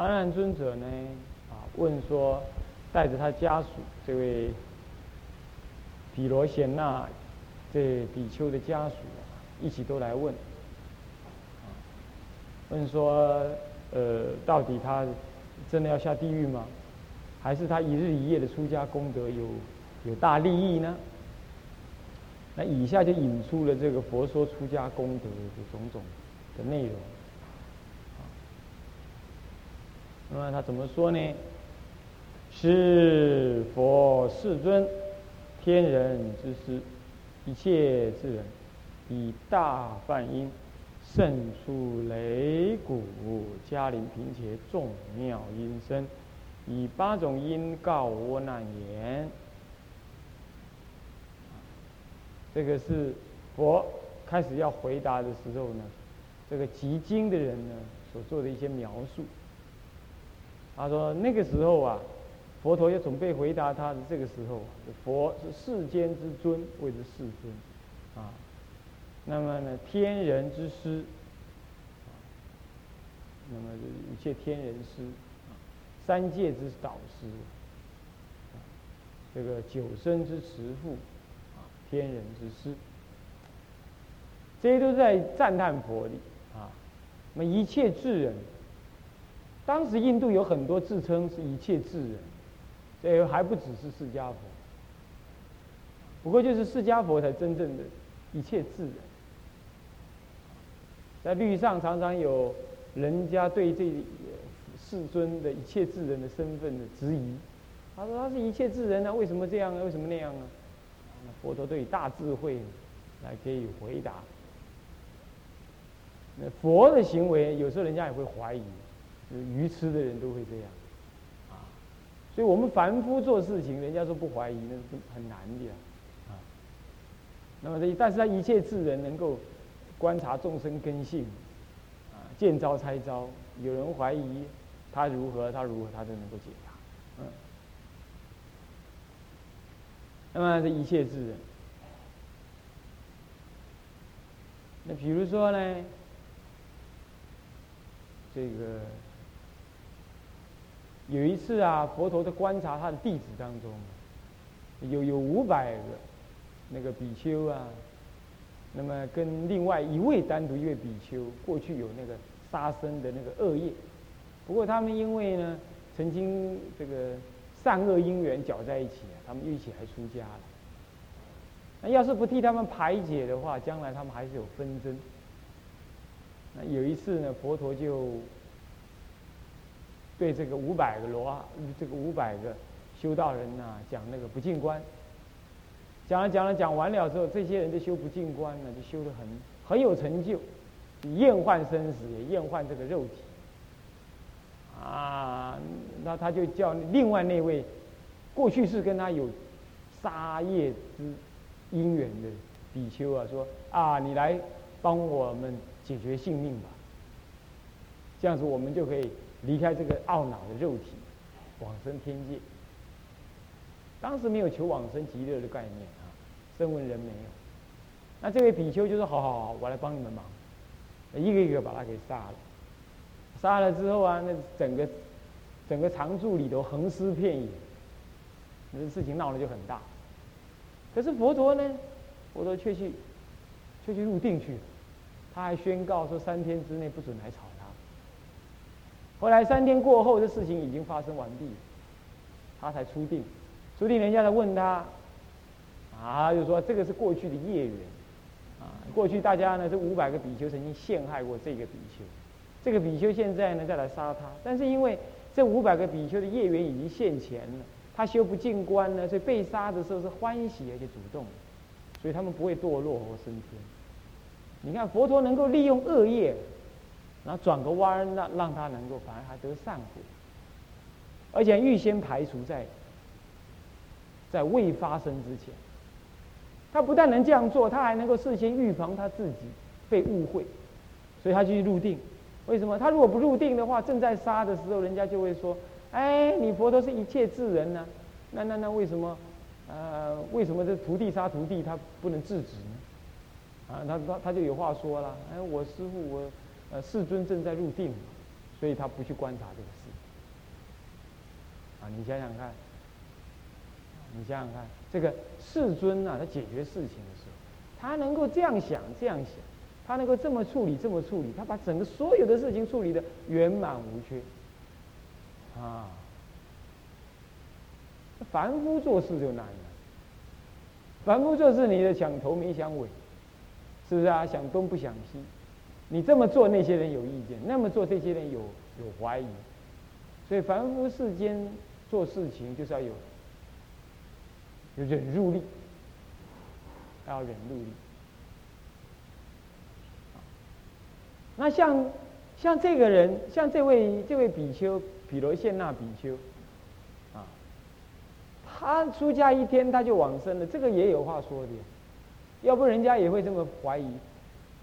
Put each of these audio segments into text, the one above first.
阿难尊者呢，啊，问说，带着他家属这位比罗贤那这比丘的家属一起都来问，问说，呃，到底他真的要下地狱吗？还是他一日一夜的出家功德有有大利益呢？那以下就引出了这个佛说出家功德的种种的内容。那么他怎么说呢？是佛世尊，天人之师，一切智人，以大梵音，胜出雷鼓，嘉陵频伽众妙音声，以八种音告我难言。这个是佛开始要回答的时候呢，这个集经的人呢所做的一些描述。他说：“那个时候啊，佛陀要准备回答他的这个时候，佛是世间之尊，谓之世尊，啊，那么呢，天人之师，那么一切天人师，三界之导师，这个九生之慈父，啊，天人之师，这些都在赞叹佛的啊，那么一切智人。”当时印度有很多自称是一切智人，这还不只是释迦佛，不过就是释迦佛才真正的一切智人。在律上常常有人家对这世尊的一切智人的身份的质疑，他说他是一切智人啊，为什么这样啊？为什么那样啊？佛陀对大智慧来给予回答。那佛的行为有时候人家也会怀疑。愚痴的人都会这样，啊，所以我们凡夫做事情，人家说不怀疑，那是很难的，啊。那么这，但是他一切智人能够观察众生根性，啊，见招拆招，有人怀疑他如何，他如何，他都能够解答，嗯。那么这一切智人，那比如说呢，这个。有一次啊，佛陀在观察他的弟子当中，有有五百个那个比丘啊，那么跟另外一位单独一位比丘，过去有那个杀生的那个恶业，不过他们因为呢，曾经这个善恶因缘搅在一起啊，他们一起还出家了。那要是不替他们排解的话，将来他们还是有纷争。那有一次呢，佛陀就。对这个五百个罗，这个五百个修道人呐，讲那个不净观，讲了讲了讲完了之后，这些人就修不净观呢，就修得很很有成就，厌患生死，也厌患这个肉体，啊，那他就叫另外那位过去是跟他有杀业之因缘的比丘啊，说啊，你来帮我们解决性命吧，这样子我们就可以。离开这个懊恼的肉体，往生天界。当时没有求往生极乐的概念啊，声闻人没有。那这位比丘就说：“好好好，我来帮你们忙。”一个一个把他给杀了。杀了之后啊，那整个整个常住里头横尸遍野，那事情闹得就很大。可是佛陀呢，佛陀却去却去入定去了。他还宣告说：三天之内不准来吵。后来三天过后，这事情已经发生完毕，他才出定。出定，人家来问他，啊，就说这个是过去的业缘，啊，过去大家呢这五百个比丘曾经陷害过这个比丘，这个比丘现在呢再来杀他，但是因为这五百个比丘的业缘已经现前了，他修不进关呢，所以被杀的时候是欢喜而且主动，所以他们不会堕落或升天。你看佛陀能够利用恶业。然后转个弯，让让他能够反而还得善果，而且预先排除在在未发生之前。他不但能这样做，他还能够事先预防他自己被误会，所以他就去入定。为什么？他如果不入定的话，正在杀的时候，人家就会说：“哎，你佛陀是一切智人呢，那那那为什么？呃，为什么这徒弟杀徒弟，他不能制止呢？”啊，他他他就有话说了：“哎，我师傅我。”呃，世尊正在入定，所以他不去观察这个事。啊，你想想看，你想想看，这个世尊啊，他解决事情的时候，他能够这样想，这样想，他能够这么处理，这么处理，他把整个所有的事情处理的圆满无缺，啊，凡夫做事就难了。凡夫做事，你的想头没想尾，是不是啊？想东不想西，你这么做，那些人有意见；那么做，这些人有有怀疑。所以凡夫世间做事情，就是要有有忍辱力，要忍辱力。那像像这个人，像这位这位比丘，比罗谢那比丘。啊他出家一天他就往生了，这个也有话说的，要不人家也会这么怀疑。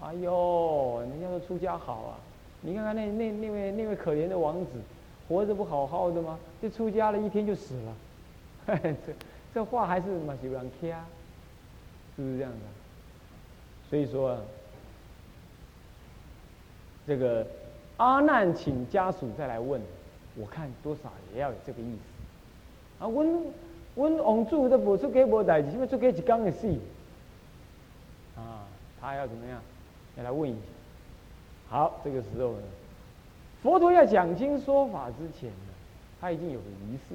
哎呦，人家说出家好啊，你看看那那那位那位可怜的王子，活着不好好的吗？这出家了一天就死了，这这话还是蛮喜欢听，是不是这样的？所以说，这个阿难请家属再来问，我看多少也要有这个意思啊，问。温王住都不出给无代志，什么出给一缸的事？啊，他要怎么样？要来问一下。好，这个时候呢，佛陀要讲经说法之前呢，他已经有个仪式，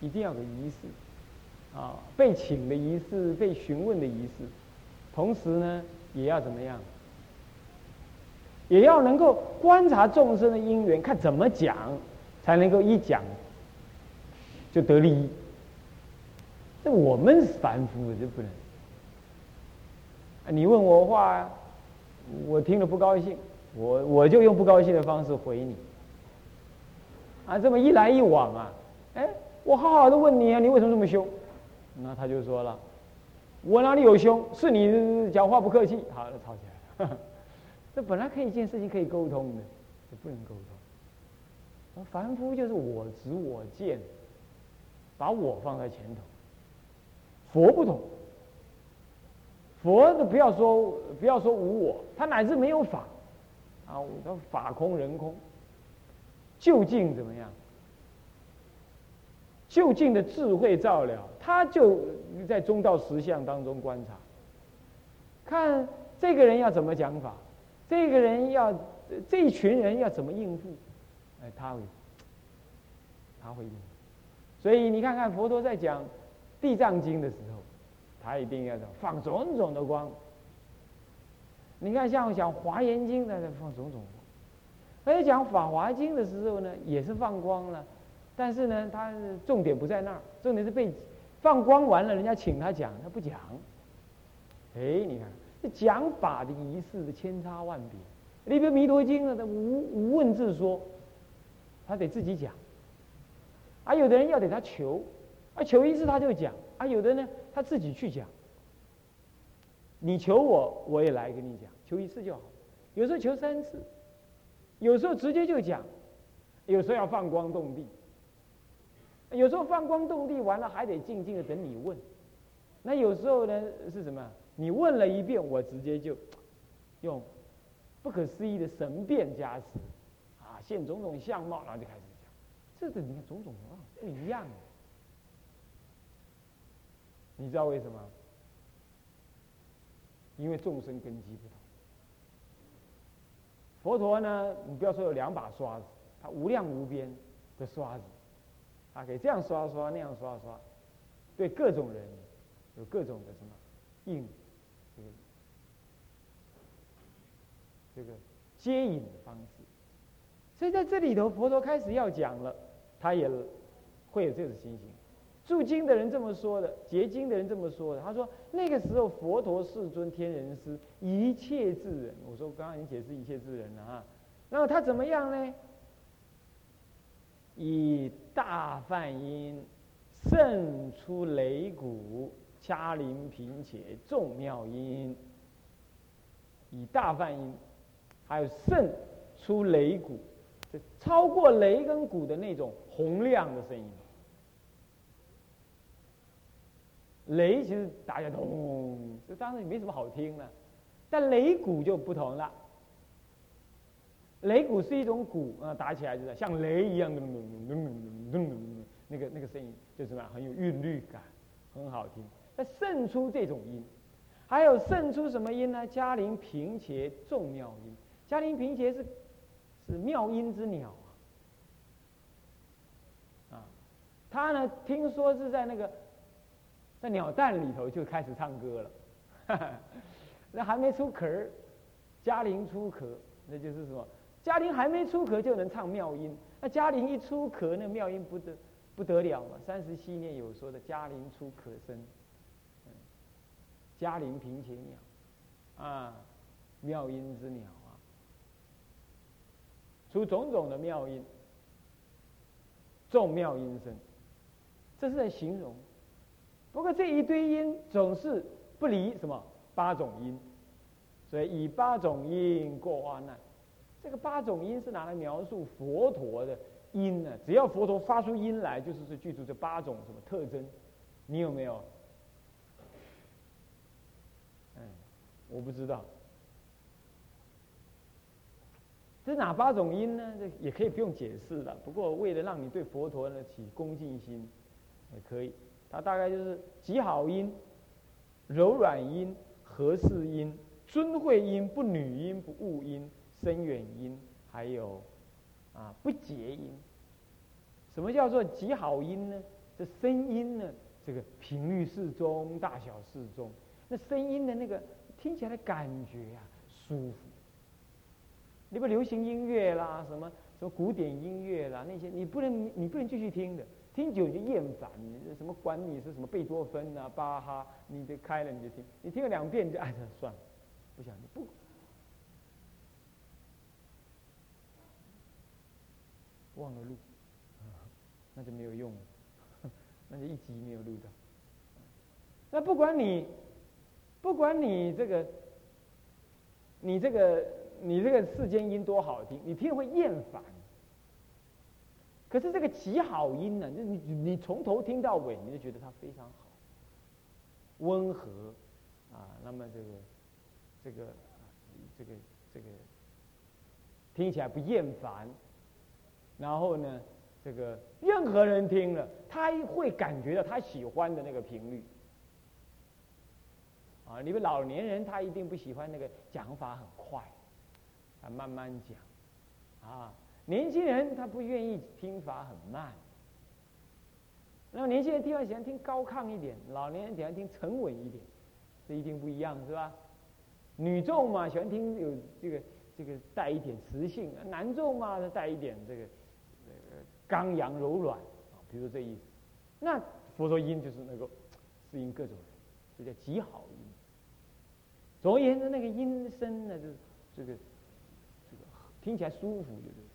一定要有个仪式，啊，被请的仪式，被询问的仪式，同时呢，也要怎么样？也要能够观察众生的因缘，看怎么讲，才能够一讲。就得利益，那我们凡夫就不能。你问我话，我听了不高兴，我我就用不高兴的方式回你。啊，这么一来一往啊，哎，我好好的问你啊，你为什么这么凶？那他就说了，我哪里有凶？是你讲话不客气，好了，吵起来了。这本来可以一件事情可以沟通的，就不能沟通。凡夫就是我执我见。把我放在前头，佛不同，佛的不要说不要说无我，他乃至没有法，啊，他法空人空，究竟怎么样？究竟的智慧照了，他就在中道实相当中观察，看这个人要怎么讲法，这个人要这一群人要怎么应付，哎，他会，他会应。所以你看看佛陀在讲《地藏经》的时候，他一定要放种种的光。你看像我讲《华严经》的放种种光，而讲《法华经》的时候呢，也是放光了，但是呢，他重点不在那儿，重点是被放光完了，人家请他讲，他不讲。哎，你看这讲法的仪式的千差万别。你比如《弥陀经》呢，他无无问自说，他得自己讲。啊，有的人要给他求，啊，求一次他就讲，啊，有的呢他自己去讲。你求我，我也来跟你讲，求一次就好。有时候求三次，有时候直接就讲，有时候要放光动地，有时候放光动地完了还得静静的等你问。那有时候呢是什么？你问了一遍，我直接就用不可思议的神变加持，啊，现种种相貌，然后就开始讲。这个你看种种啊不一样，你知道为什么？因为众生根基不同。佛陀呢，你不要说有两把刷子，他无量无边的刷子，他可以这样刷刷那样刷刷，对各种人有各种的什么应这个这个接引的方式。所以在这里头，佛陀开始要讲了。他也会有这种情形，注经的人这么说的，结经的人这么说的。他说那个时候佛陀世尊天人师一切智人，我说刚刚已经解释一切智人了啊。那么他怎么样呢？以大梵音胜出擂鼓，掐铃频且众妙音。以大梵音，还有胜出擂鼓。超过雷跟鼓的那种洪亮的声音，雷其实大家咚，这当然也没什么好听的，但雷鼓就不同了。擂鼓是一种鼓啊，打起来就是像雷一样的咚咚咚咚咚咚，那个那个声音就是什么很有韵律感，很好听。那胜出这种音，还有胜出什么音呢？嘉陵平茄众妙音。嘉陵平茄是是妙音之鸟，啊，他呢听说是在那个在鸟蛋里头就开始唱歌了，那还没出壳，嘉陵出壳，那就是什么？嘉陵还没出壳就能唱妙音，那嘉陵一出壳，那妙音不得不得了嘛。三十七念有说的嘉陵出壳声，嘉陵平前鸟，啊，妙音之鸟啊，出种种的妙音，众妙音声，这是在形容。不过这一堆音总是不离什么八种音，所以以八种音过万难。这个八种音是拿来描述佛陀的音呢？只要佛陀发出音来，就是是具足这八种什么特征？你有没有？嗯，我不知道。这哪八种音呢？这也可以不用解释了。不过为了让你对佛陀呢起恭敬心，也可以。它大概就是极好音、柔软音、和适音、尊慧音、不女音、不物音。深远音，还有啊不结音。什么叫做极好音呢？这声音呢，这个频率适中，大小适中。那声音的那个听起来的感觉啊，舒服。你不流行音乐啦，什么什么古典音乐啦，那些你不能你不能继续听的，听久你就厌烦。你什么管你是什么贝多芬啊、巴哈，你就开了你就听，你听了两遍你就哎算了，不想不。忘了录，那就没有用了，那就一集没有录到。那不管你，不管你这个，你这个，你这个世间音多好听，你听会厌烦。可是这个极好音呢，你你你从头听到尾，你就觉得它非常好，温和，啊，那么这个，这个，这个这个，听起来不厌烦。然后呢，这个任何人听了，他会感觉到他喜欢的那个频率。啊，你们老年人他一定不喜欢那个讲法很快，啊，慢慢讲，啊，年轻人他不愿意听法很慢。那么年轻人听话喜欢听高亢一点，老年人喜欢听沉稳一点，这一定不一样，是吧？女众嘛喜欢听有这个这个带一点磁性，男众嘛带一点这个呃。刚阳柔软啊，比如这意思，那佛说音就是那个适应各种人，这叫极好音。总而言之，那个音声呢，就是这个这个听起来舒服，就是。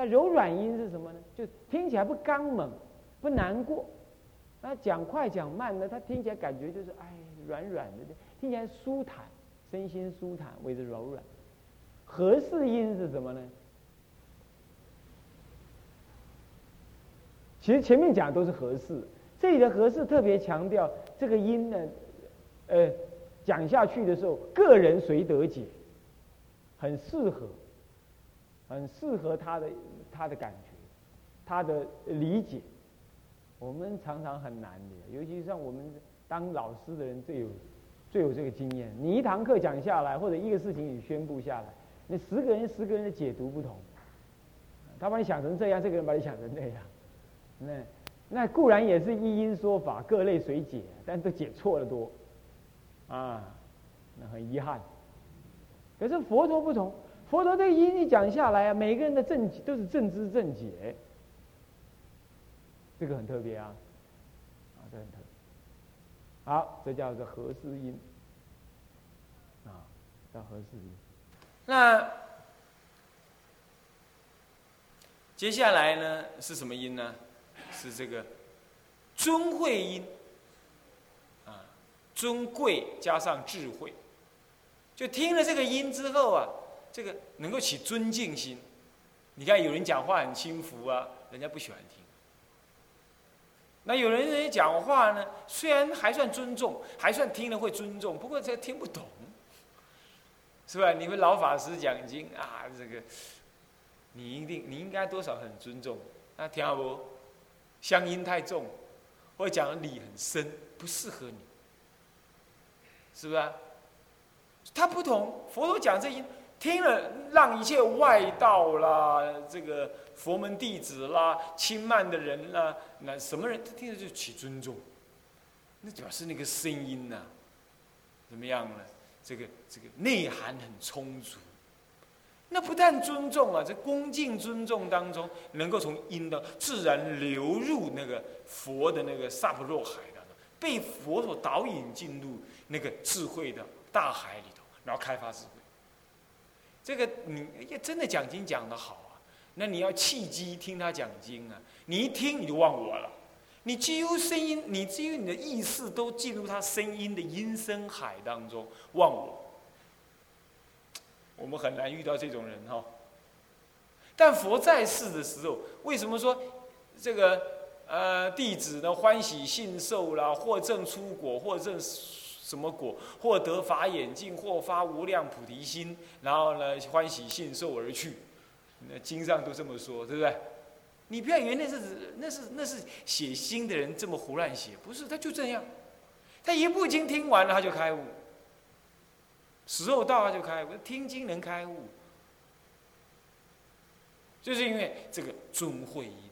那柔软音是什么呢？就听起来不刚猛，不难过。那讲快讲慢呢，它听起来感觉就是哎软软的，听起来舒坦，身心舒坦，为之柔软。合适音是什么呢？其实前面讲都是合适，这里的合适特别强调这个音呢，呃，讲下去的时候，个人随得解，很适合，很适合他的他的感觉，他的理解。我们常常很难的，尤其像我们当老师的人最有最有这个经验。你一堂课讲下来，或者一个事情你宣布下来，你十个人十个人的解读不同，他把你想成这样，这个人把你想成那样。那那固然也是一因说法，各类随解，但都解错了多，啊，那很遗憾。可是佛陀不同，佛陀这个音一讲下来啊，每个人的正都是正知正解，这个很特别啊，啊，这很特。好，这叫做合适音，啊，叫合适音。那接下来呢是什么音呢？是这个尊慧音啊，尊贵加上智慧，就听了这个音之后啊，这个能够起尊敬心。你看有人讲话很轻浮啊，人家不喜欢听。那有人人讲话呢，虽然还算尊重，还算听了会尊重，不过这听不懂，是吧？你们老法师讲经啊，这个你一定你应该多少很尊重。那听好不？乡音太重，或者讲理很深，不适合你，是不是？他不同，佛陀讲这些，听了让一切外道啦，这个佛门弟子啦，轻慢的人啦，那什么人，他听着就起尊重。那主要是那个声音呐，怎么样呢？这个这个内涵很充足。那不但尊重啊，在恭敬尊重当中，能够从音的自然流入那个佛的那个萨婆若海当中，被佛所导引进入那个智慧的大海里头，然后开发智慧。这个你也真的讲经讲得好啊，那你要契机听他讲经啊，你一听你就忘我了，你几乎声音，你几乎你的意识都进入他声音的音声海当中，忘我。我们很难遇到这种人哈，但佛在世的时候，为什么说这个呃弟子呢欢喜信受啦，或证出果，或证什么果，或得法眼净，或发无量菩提心，然后呢欢喜信受而去？那经上都这么说，对不对？你不要以为那是那是那是写经的人这么胡乱写，不是，他就这样，他一部经听完了，他就开悟。时候到他就开悟，听经能开悟，就是因为这个尊慧音，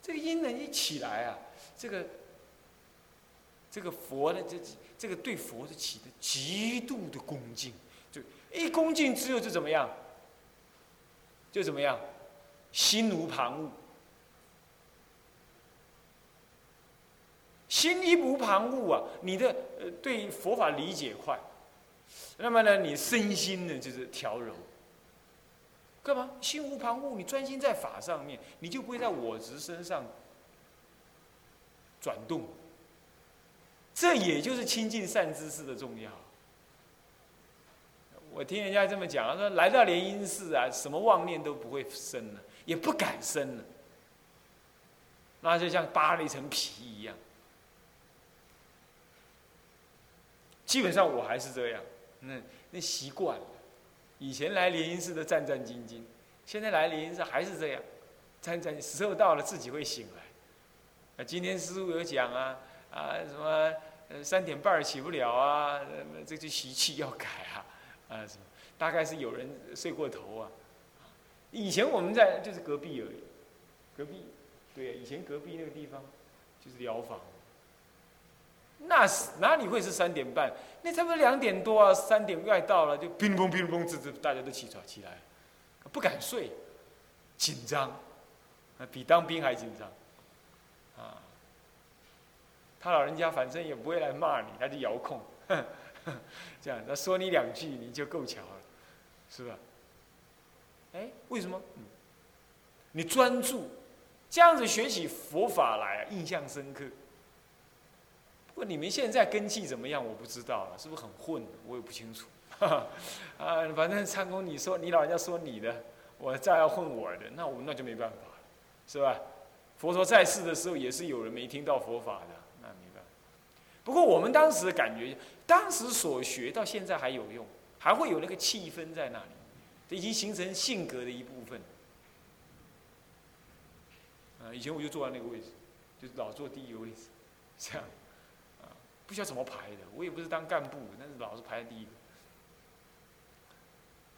这个音呢一起来啊，这个这个佛的这这个对佛的起的极度的恭敬，就一恭敬之后就怎么样？就怎么样？心无旁骛，心一无旁骛啊，你的呃对佛法理解快。那么呢，你身心呢就是调柔，干嘛？心无旁骛，你专心在法上面，你就不会在我执身上转动。这也就是亲近善知识的重要。我听人家这么讲，他说来到莲因寺啊，什么妄念都不会生了，也不敢生了，那就像扒了一层皮一样。基本上我还是这样。那那习惯了，以前来莲音寺都战战兢兢，现在来莲音寺还是这样，战战时候到了自己会醒来。啊，今天师傅有讲啊啊什么呃三点半起不了啊，这就习气要改啊啊什么，大概是有人睡过头啊。以前我们在就是隔壁而已，隔壁，对，以前隔壁那个地方就是疗房。那是哪里会是三点半？那差不多两点多啊，三点快到了，就乒乓乒乓吱吱，大家都起床起来，不敢睡，紧张，啊，比当兵还紧张，他老人家反正也不会来骂你，他就遥控，这样他说你两句你就够巧了，是吧？哎，为什么？嗯你专注，这样子学起佛法来，印象深刻。不过你们现在根气怎么样？我不知道了，是不是很混？我也不清楚。啊，反正参公你说你老人家说你的，我再要混我的，那我那就没办法了，是吧？佛陀在世的时候也是有人没听到佛法的，不过我们当时的感觉，当时所学到现在还有用，还会有那个气氛在那里，这已经形成性格的一部分。啊，以前我就坐在那个位置，就老坐第一个位置，这样。啊不晓得怎么排的，我也不是当干部，但是老是排在第一个。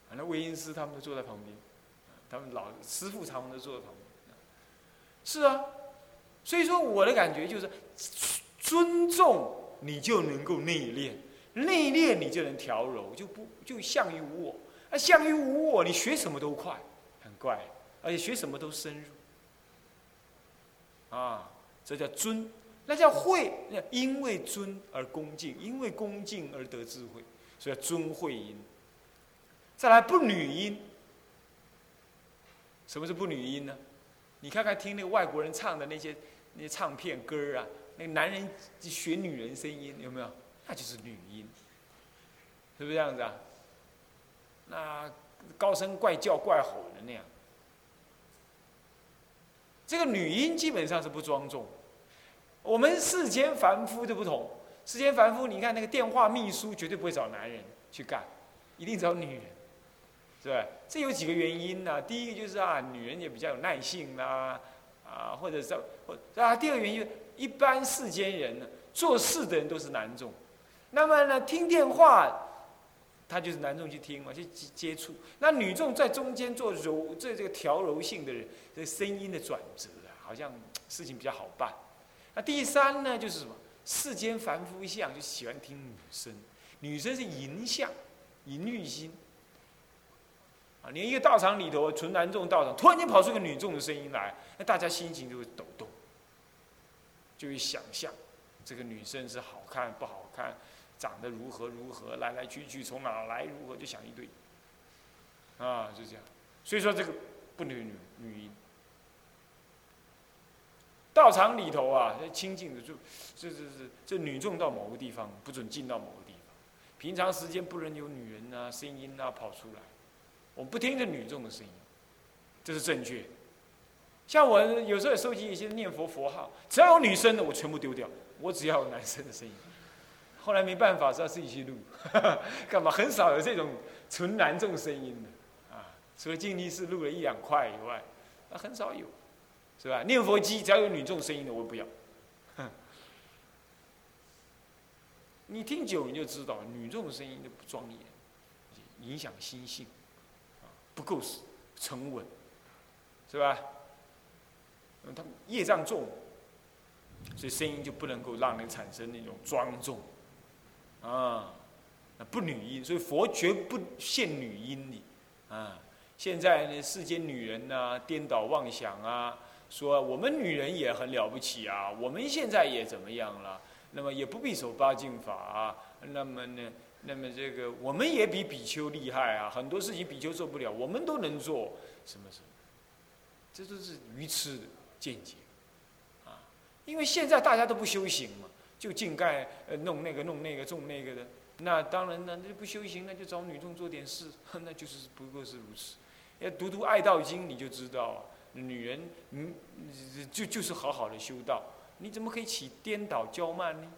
反正魏因师他们都坐在旁边，他们老师傅他们都坐在旁边。是啊，所以说我的感觉就是，尊重你就能够内练，内练你就能调柔，就不就向于无我。啊，相于无我，你学什么都快，很怪，而且学什么都深入。啊，这叫尊。那叫慧，因为尊而恭敬，因为恭敬而得智慧，所以叫尊慧音。再来不女音，什么是不女音呢？你看看听那个外国人唱的那些那些唱片歌啊，那个男人学女人声音有没有？那就是女音，是不是这样子啊？那高声怪叫怪吼的那样，这个女音基本上是不庄重。我们世间凡夫就不同，世间凡夫，你看那个电话秘书绝对不会找男人去干，一定找女人。是吧？这有几个原因呢？第一个就是啊，女人也比较有耐性啦，啊，或者是或啊，第二个原因，一般世间人呢，做事的人都是男众，那么呢，听电话，他就是男众去听嘛，去接接触。那女众在中间做柔，这这个调柔性的人，这声音的转折啊，好像事情比较好办。那第三呢，就是什么？世间凡夫相就喜欢听女声，女生是淫相，淫欲心。啊，连一个道场里头，纯男众道场，突然间跑出个女众的声音来，那大家心情就会抖动，就会想象这个女生是好看不好看，长得如何如何，来来去去从哪来，如何就想一堆，啊，就这样。所以说这个不能女女音。道场里头啊，清净的就，是是是这女众到某个地方不准进到某个地方，平常时间不能有女人啊声音啊跑出来。我不听这女众的声音，这是正确。像我有时候也收集一些念佛佛号，只要有女生的，我全部丢掉，我只要有男生的声音。后来没办法，是要自己去录，干嘛？很少有这种纯男众声音的啊，除了净力士录了一两块以外，那很少有，是吧？念佛机只要有女众声音的，我不要。你听久你就知道，女众的声音就不庄严，影响心性。不够沉稳，是吧？他业障重，所以声音就不能够让人产生那种庄重啊。那不女音，所以佛绝不限女音里啊。现在呢，世间女人呢，颠倒妄想啊，说我们女人也很了不起啊，我们现在也怎么样了？那么也不必守八敬法啊。那么呢？那么这个我们也比比丘厉害啊，很多事情比丘做不了，我们都能做，什么什么，这都是愚痴的见解，啊，因为现在大家都不修行嘛，就净盖弄那个弄那个种那个的，那当然呢，那不修行，那就找女众做点事，那就是不过是如此。要读读《爱道经》，你就知道，女人嗯就就是好好的修道，你怎么可以起颠倒娇慢呢？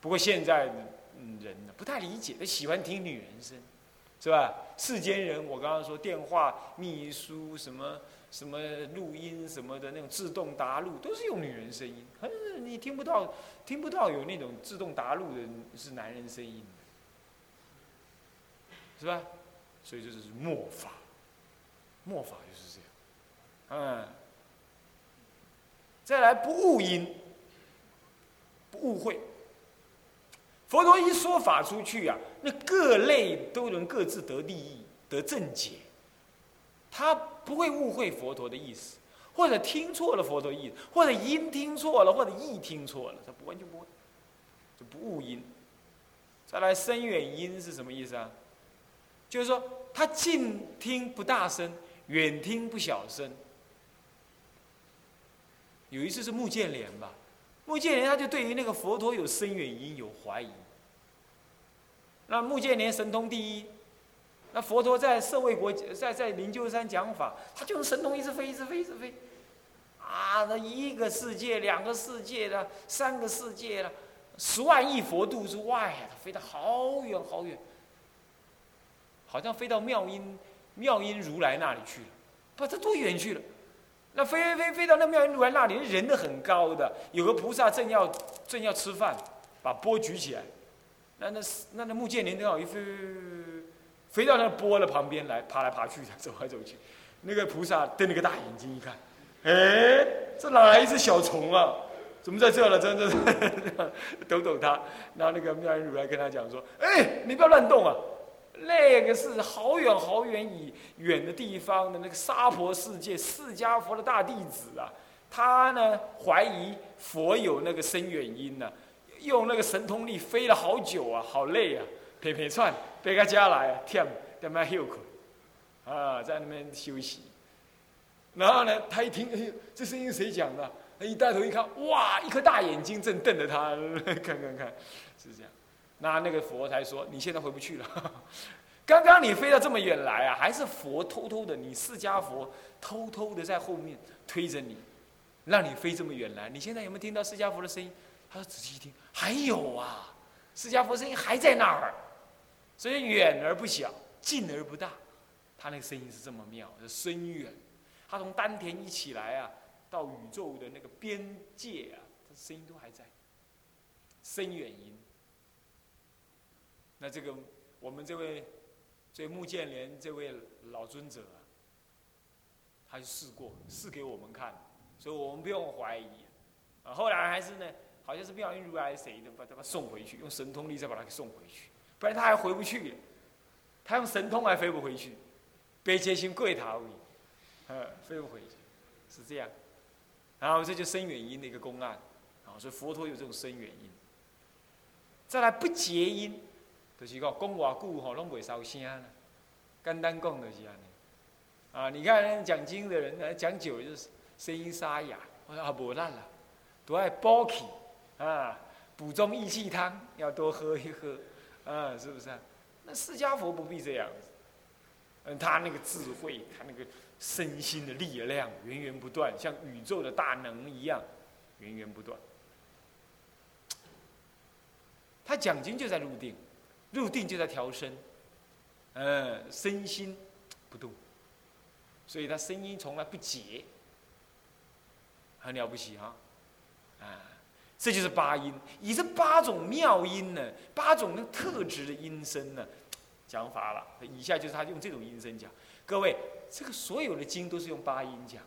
不过现在。人呢不太理解，他喜欢听女人声，是吧？世间人，我刚刚说电话、秘书什么什么录音什么的那种自动答录，都是用女人声音，你听不到，听不到有那种自动答录的是男人声音，是吧？所以这就是末法，末法就是这样，嗯。再来不误音，不误会。佛陀一说法出去啊，那各类都能各自得利益、得正解，他不会误会佛陀的意思，或者听错了佛陀意思，或者音听错了，或者意听错了，他不完全不会，就不误音。再来，声远音是什么意思啊？就是说他近听不大声，远听不小声。有一次是目犍连吧，目犍连他就对于那个佛陀有声远音有怀疑。那目犍连神通第一，那佛陀在舍卫国在在灵鹫山讲法，他就是神通一直飞，一直飞，一直飞，啊，那一个世界、两个世界的、三个世界了，十万亿佛度之外，他飞得好远好远，好像飞到妙音妙音如来那里去了，不，他多远去了？那飞飞飞飞到那妙音如来那里，人都很高的，有个菩萨正要正要吃饭，把钵举起来。那那那那木剑连正好一飞飞到那波的旁边来，爬来爬去的，走来走去。那个菩萨瞪了个大眼睛一看，哎，这哪来一只小虫啊？怎么在这了？真的是抖抖他。然后那个妙音如来跟他讲说：“哎，你不要乱动啊！那个是好远好远以远的地方的那个沙婆世界释迦佛的大弟子啊，他呢怀疑佛有那个深远音呢。”用那个神通力飞了好久啊，好累啊，撇撇窜，飞到家来，天，在那休困，啊，在那边休息。然后呢，他一听，哎呦，这声音谁讲的？他一抬头一看，哇，一颗大眼睛正瞪着他，看看看，是这样。那那个佛才说，你现在回不去了。刚刚你飞到这么远来啊，还是佛偷偷的，你释迦佛偷偷的在后面推着你，让你飞这么远来。你现在有没有听到释迦佛的声音？他说：“仔细一听，还有啊，释迦佛声音还在那儿，所以远而不小，近而不大，他那个声音是这么妙，是深远。他从丹田一起来啊，到宇宙的那个边界啊，他声音都还在。深远音。那这个我们这位这木建连这位老尊者啊，他就试过，试给我们看，所以我们不用怀疑。啊，后来还是呢，好像是妙音如来谁的，把他把送回去，用神通力再把他给送回去，不然他还回不去。他用神通还飞不回去，悲切心跪塔里，呃，飞不回去，是这样。然后这就深远音的一个公案，啊，所以佛陀有这种深远音。再来不结音，就是讲讲偌久吼，拢袂烧声啦。简单讲就是安尼。啊，你看讲经的人，讲久就是声音沙哑，我说啊，无难啦，都爱补气啊，补中益气汤要多喝一喝，啊，是不是啊？那释迦佛不必这样，嗯，他那个智慧，他那个身心的力量源源不断，像宇宙的大能一样，源源不断。他讲经就在入定，入定就在调身，嗯，身心不动，所以他声音从来不结，很了不起哈，啊，这就是八音，以这八种妙音呢，八种那特质的音声呢，讲法了。以下就是他用这种音声讲，各位，这个所有的经都是用八音讲。